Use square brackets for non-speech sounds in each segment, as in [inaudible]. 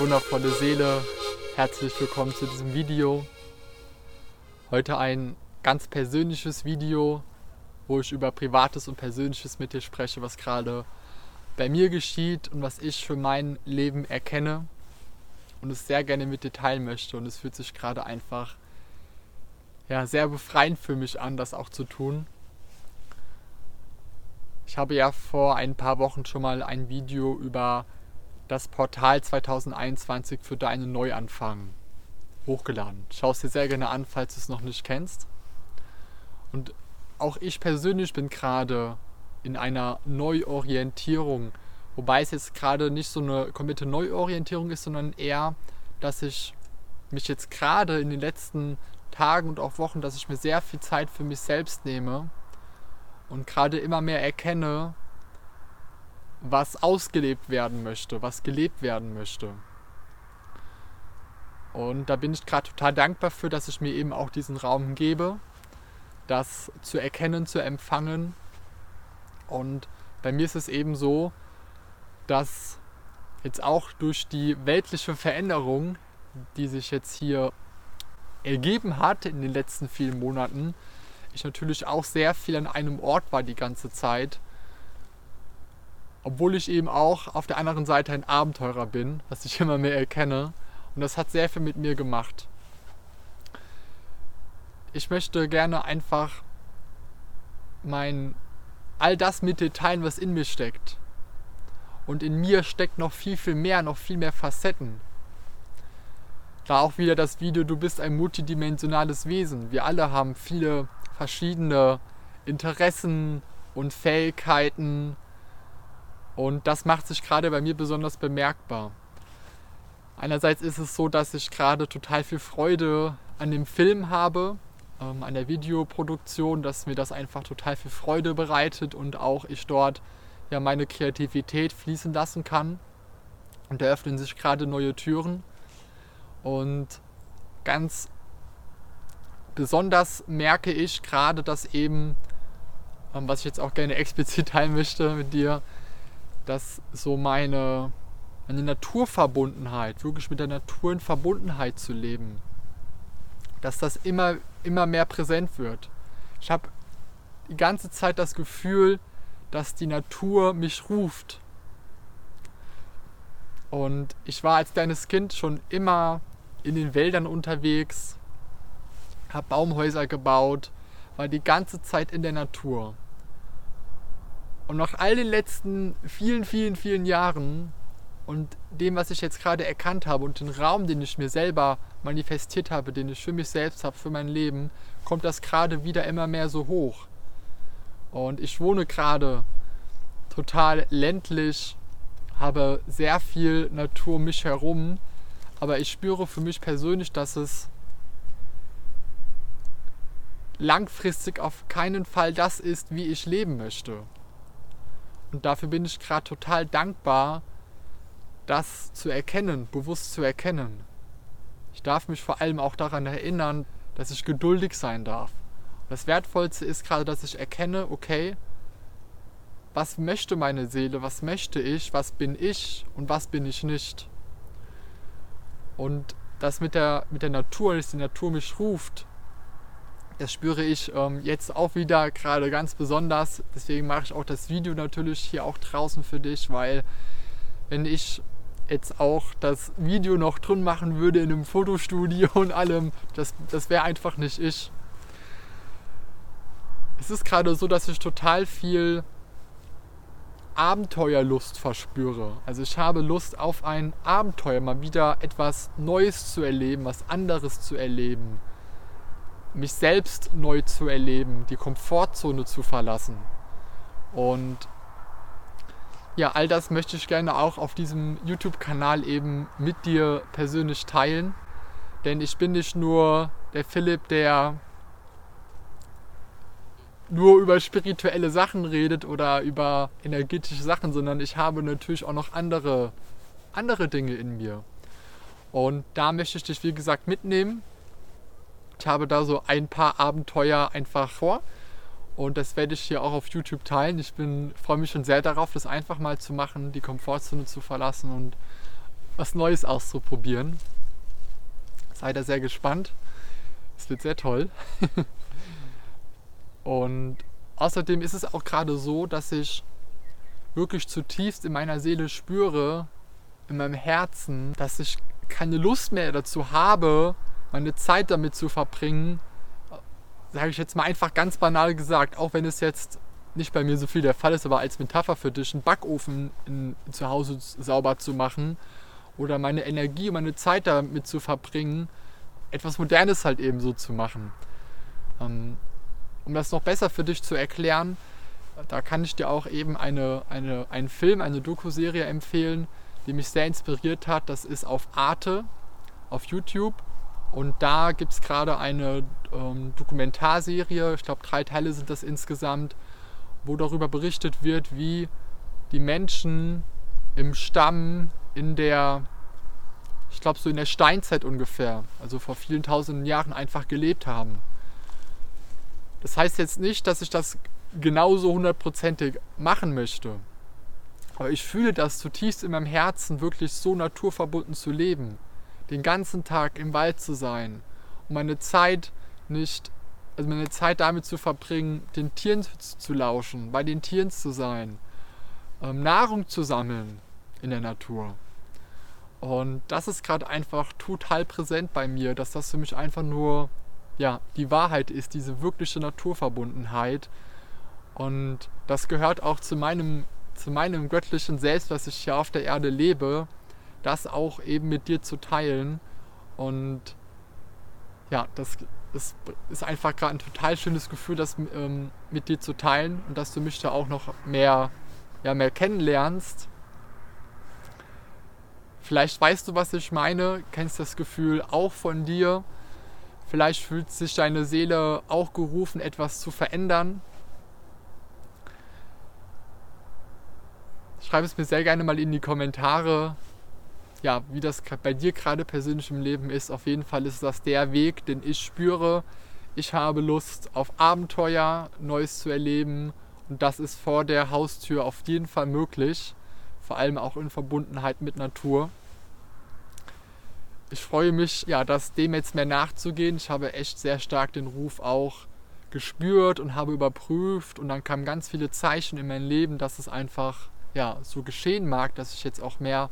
wundervolle Seele, herzlich willkommen zu diesem Video. Heute ein ganz persönliches Video, wo ich über Privates und Persönliches mit dir spreche, was gerade bei mir geschieht und was ich für mein Leben erkenne und es sehr gerne mit dir teilen möchte. Und es fühlt sich gerade einfach ja, sehr befreiend für mich an, das auch zu tun. Ich habe ja vor ein paar Wochen schon mal ein Video über das Portal 2021 für deinen Neuanfang hochgeladen. Schau es dir sehr gerne an, falls du es noch nicht kennst. Und auch ich persönlich bin gerade in einer Neuorientierung, wobei es jetzt gerade nicht so eine komplette Neuorientierung ist, sondern eher, dass ich mich jetzt gerade in den letzten Tagen und auch Wochen, dass ich mir sehr viel Zeit für mich selbst nehme und gerade immer mehr erkenne, was ausgelebt werden möchte, was gelebt werden möchte. Und da bin ich gerade total dankbar für, dass ich mir eben auch diesen Raum gebe, das zu erkennen, zu empfangen. Und bei mir ist es eben so, dass jetzt auch durch die weltliche Veränderung, die sich jetzt hier ergeben hat in den letzten vielen Monaten, ich natürlich auch sehr viel an einem Ort war die ganze Zeit obwohl ich eben auch auf der anderen Seite ein Abenteurer bin, was ich immer mehr erkenne. Und das hat sehr viel mit mir gemacht. Ich möchte gerne einfach mein all das mit dir teilen, was in mir steckt. Und in mir steckt noch viel, viel mehr, noch viel mehr Facetten. Da auch wieder das Video, du bist ein multidimensionales Wesen. Wir alle haben viele verschiedene Interessen und Fähigkeiten und das macht sich gerade bei mir besonders bemerkbar. Einerseits ist es so, dass ich gerade total viel Freude an dem Film habe, ähm, an der Videoproduktion, dass mir das einfach total viel Freude bereitet und auch ich dort ja meine Kreativität fließen lassen kann. Und da öffnen sich gerade neue Türen. Und ganz besonders merke ich gerade, dass eben, ähm, was ich jetzt auch gerne [laughs] explizit teilen möchte mit dir, dass so meine, meine Naturverbundenheit, wirklich mit der Natur in Verbundenheit zu leben, dass das immer, immer mehr präsent wird. Ich habe die ganze Zeit das Gefühl, dass die Natur mich ruft. Und ich war als kleines Kind schon immer in den Wäldern unterwegs, habe Baumhäuser gebaut, war die ganze Zeit in der Natur. Und nach all den letzten vielen, vielen, vielen Jahren und dem, was ich jetzt gerade erkannt habe und den Raum, den ich mir selber manifestiert habe, den ich für mich selbst habe, für mein Leben, kommt das gerade wieder immer mehr so hoch. Und ich wohne gerade total ländlich, habe sehr viel Natur um mich herum, aber ich spüre für mich persönlich, dass es langfristig auf keinen Fall das ist, wie ich leben möchte. Und dafür bin ich gerade total dankbar, das zu erkennen, bewusst zu erkennen. Ich darf mich vor allem auch daran erinnern, dass ich geduldig sein darf. Und das Wertvollste ist gerade, dass ich erkenne, okay, was möchte meine Seele, was möchte ich, was bin ich und was bin ich nicht. Und das mit der, mit der Natur, dass die Natur mich ruft, das spüre ich ähm, jetzt auch wieder gerade ganz besonders. Deswegen mache ich auch das Video natürlich hier auch draußen für dich, weil wenn ich jetzt auch das Video noch drin machen würde in einem Fotostudio und allem, das, das wäre einfach nicht ich. Es ist gerade so, dass ich total viel Abenteuerlust verspüre. Also ich habe Lust auf ein Abenteuer, mal wieder etwas Neues zu erleben, was anderes zu erleben mich selbst neu zu erleben, die Komfortzone zu verlassen. Und ja, all das möchte ich gerne auch auf diesem YouTube-Kanal eben mit dir persönlich teilen. Denn ich bin nicht nur der Philipp, der nur über spirituelle Sachen redet oder über energetische Sachen, sondern ich habe natürlich auch noch andere, andere Dinge in mir. Und da möchte ich dich, wie gesagt, mitnehmen ich habe da so ein paar Abenteuer einfach vor. Und das werde ich hier auch auf YouTube teilen. Ich bin, freue mich schon sehr darauf, das einfach mal zu machen, die Komfortzone zu verlassen und was Neues auszuprobieren. Seid da sehr gespannt. Es wird sehr toll. [laughs] Und außerdem ist es auch gerade so, dass ich wirklich zutiefst in meiner Seele spüre, in meinem Herzen, dass ich keine Lust mehr dazu habe, meine Zeit damit zu verbringen, sage ich jetzt mal einfach ganz banal gesagt, auch wenn es jetzt nicht bei mir so viel der Fall ist, aber als Metapher für dich, einen Backofen in, zu Hause sauber zu machen oder meine Energie und meine Zeit damit zu verbringen, etwas Modernes halt eben so zu machen. Ähm, um das noch besser für dich zu erklären, da kann ich dir auch eben eine, eine, einen Film, eine Doku-Serie empfehlen, die mich sehr inspiriert hat. Das ist auf Arte, auf YouTube. Und da gibt es gerade eine ähm, Dokumentarserie, ich glaube drei Teile sind das insgesamt, wo darüber berichtet wird, wie die Menschen im Stamm in der, ich glaube so in der Steinzeit ungefähr, also vor vielen tausenden Jahren einfach gelebt haben. Das heißt jetzt nicht, dass ich das genauso hundertprozentig machen möchte. Aber ich fühle das zutiefst in meinem Herzen, wirklich so naturverbunden zu leben. Den ganzen Tag im Wald zu sein und meine Zeit nicht, also meine Zeit damit zu verbringen, den Tieren zu lauschen, bei den Tieren zu sein, ähm, Nahrung zu sammeln in der Natur. Und das ist gerade einfach total präsent bei mir, dass das für mich einfach nur ja, die Wahrheit ist, diese wirkliche Naturverbundenheit. Und das gehört auch zu meinem, zu meinem göttlichen Selbst, was ich hier auf der Erde lebe, das auch eben mit dir zu teilen. Und ja, das, das ist einfach gerade ein total schönes Gefühl, das ähm, mit dir zu teilen und dass du mich da auch noch mehr, ja, mehr kennenlernst. Vielleicht weißt du, was ich meine, kennst das Gefühl auch von dir Vielleicht fühlt sich deine Seele auch gerufen, etwas zu verändern. Schreib es mir sehr gerne mal in die Kommentare, ja, wie das bei dir gerade persönlich im Leben ist. Auf jeden Fall ist das der Weg, den ich spüre. Ich habe Lust auf Abenteuer, Neues zu erleben und das ist vor der Haustür auf jeden Fall möglich, vor allem auch in Verbundenheit mit Natur ich freue mich, ja, das dem jetzt mehr nachzugehen. Ich habe echt sehr stark den Ruf auch gespürt und habe überprüft und dann kamen ganz viele Zeichen in mein Leben, dass es einfach ja, so geschehen mag, dass ich jetzt auch mehr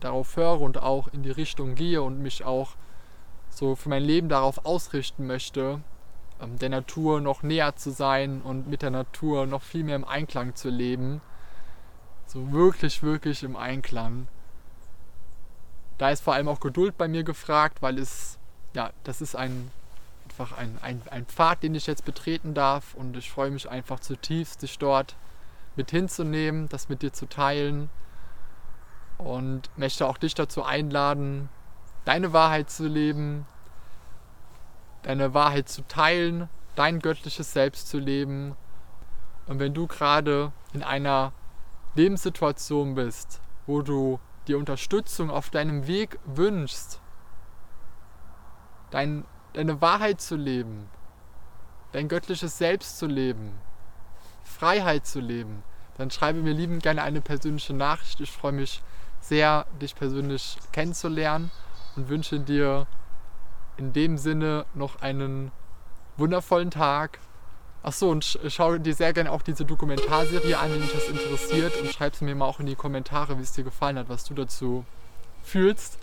darauf höre und auch in die Richtung gehe und mich auch so für mein Leben darauf ausrichten möchte, ähm, der Natur noch näher zu sein und mit der Natur noch viel mehr im Einklang zu leben. So wirklich, wirklich im Einklang. Da ist vor allem auch Geduld bei mir gefragt, weil es, ja, das ist ein, einfach ein, ein, ein Pfad, den ich jetzt betreten darf. Und ich freue mich einfach zutiefst, dich dort mit hinzunehmen, das mit dir zu teilen und möchte auch dich dazu einladen, deine Wahrheit zu leben, deine Wahrheit zu teilen, dein göttliches Selbst zu leben. Und wenn du gerade in einer Lebenssituation bist, wo du dir Unterstützung auf deinem Weg wünschst, dein, deine Wahrheit zu leben, dein göttliches Selbst zu leben, Freiheit zu leben, dann schreibe mir liebend gerne eine persönliche Nachricht. Ich freue mich sehr, dich persönlich kennenzulernen und wünsche dir in dem Sinne noch einen wundervollen Tag Achso, und schau dir sehr gerne auch diese Dokumentarserie an, wenn dich das interessiert. Und schreib es mir mal auch in die Kommentare, wie es dir gefallen hat, was du dazu fühlst.